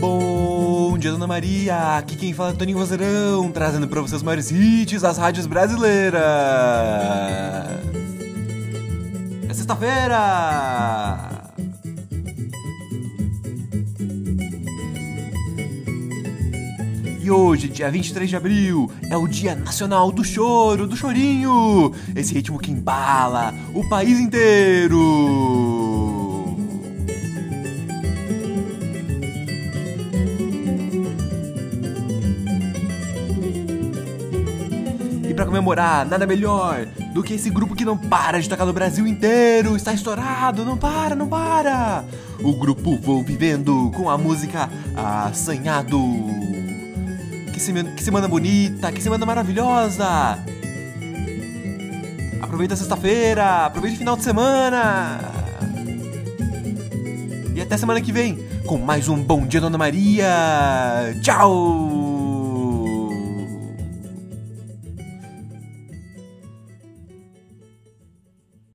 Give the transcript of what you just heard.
bom dia, Dona Maria. Aqui quem fala é Toninho Vozeirão, trazendo pra vocês os maiores hits das rádios brasileiras. É sexta-feira! E hoje, dia 23 de abril, é o Dia Nacional do Choro, do Chorinho. Esse ritmo que embala o país inteiro. Pra comemorar, nada melhor do que esse grupo que não para de tocar no Brasil inteiro. Está estourado, não para, não para. O grupo Vou Vivendo com a música Assanhado. Que, sema- que semana bonita, que semana maravilhosa. Aproveita sexta-feira, aproveita o final de semana. E até semana que vem com mais um Bom Dia Dona Maria. Tchau!